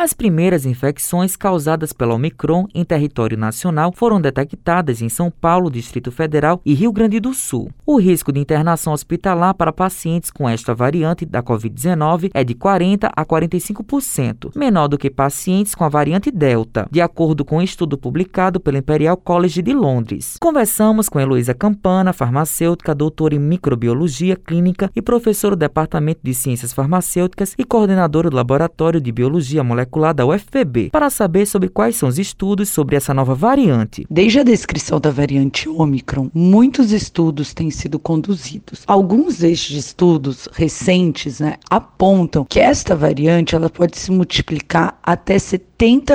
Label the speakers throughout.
Speaker 1: As primeiras infecções causadas pela Omicron em território nacional foram detectadas em São Paulo, Distrito Federal e Rio Grande do Sul. O risco de internação hospitalar para pacientes com esta variante da Covid-19 é de 40 a 45%, menor do que pacientes com a variante Delta, de acordo com um estudo publicado pelo Imperial College de Londres. Conversamos com Heloísa Campana, farmacêutica, doutora em microbiologia clínica e professora do Departamento de Ciências Farmacêuticas e coordenadora do Laboratório de Biologia Molecular da UFPB, para saber sobre quais são os estudos sobre essa nova variante.
Speaker 2: Desde a descrição da variante Omicron, muitos estudos têm sido conduzidos. Alguns destes estudos recentes né, apontam que esta variante ela pode se multiplicar até 70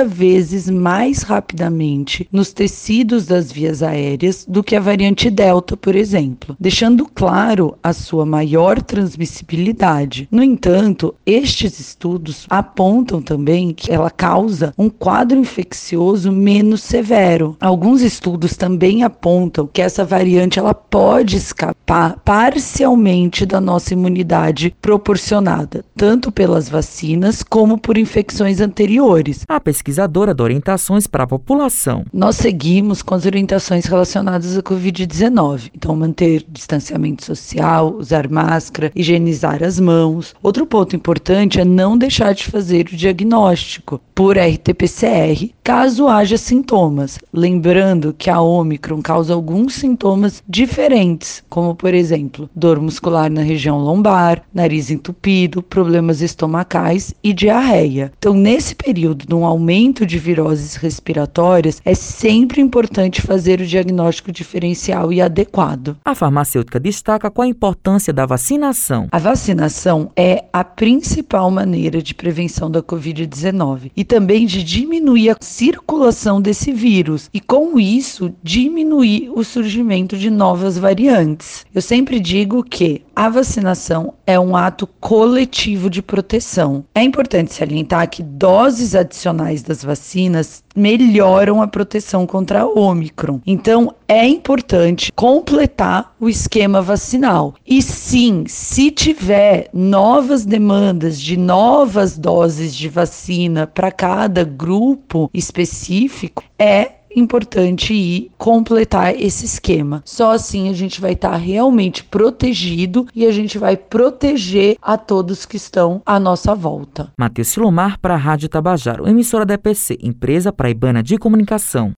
Speaker 2: vezes mais rapidamente nos tecidos das vias aéreas do que a variante Delta, por exemplo, deixando claro a sua maior transmissibilidade. No entanto, estes estudos apontam também que ela causa um quadro infeccioso menos severo. Alguns estudos também apontam que essa variante ela pode escapar parcialmente da nossa imunidade proporcionada, tanto pelas vacinas como por infecções anteriores.
Speaker 1: A pesquisadora dá orientações para a população.
Speaker 2: Nós seguimos com as orientações relacionadas à Covid-19. Então, manter distanciamento social, usar máscara, higienizar as mãos. Outro ponto importante é não deixar de fazer o diagnóstico por RT-PCR caso haja sintomas. Lembrando que a Omicron causa alguns sintomas diferentes, como por exemplo, dor muscular na região lombar, nariz entupido, problemas estomacais e diarreia. Então, nesse período, num aumento de viroses respiratórias, é sempre importante fazer o diagnóstico diferencial e adequado.
Speaker 1: A farmacêutica destaca qual a importância da vacinação.
Speaker 2: A vacinação é a principal maneira de prevenção da Covid-19 e também de diminuir a circulação desse vírus e, com isso, diminuir o surgimento de novas variantes. Eu sempre digo que a vacinação é um ato coletivo de proteção. É importante salientar que doses adicionais das vacinas melhoram a proteção contra a Omicron. Então, é importante completar o esquema vacinal. E sim, se tiver novas demandas de novas doses de vacina para cada grupo específico, é importante ir completar esse esquema. Só assim a gente vai estar tá realmente protegido e a gente vai proteger a todos que estão à nossa volta.
Speaker 1: Matheus Silomar para a Rádio Tabajaro, emissora da EPC, empresa paraibana de comunicação.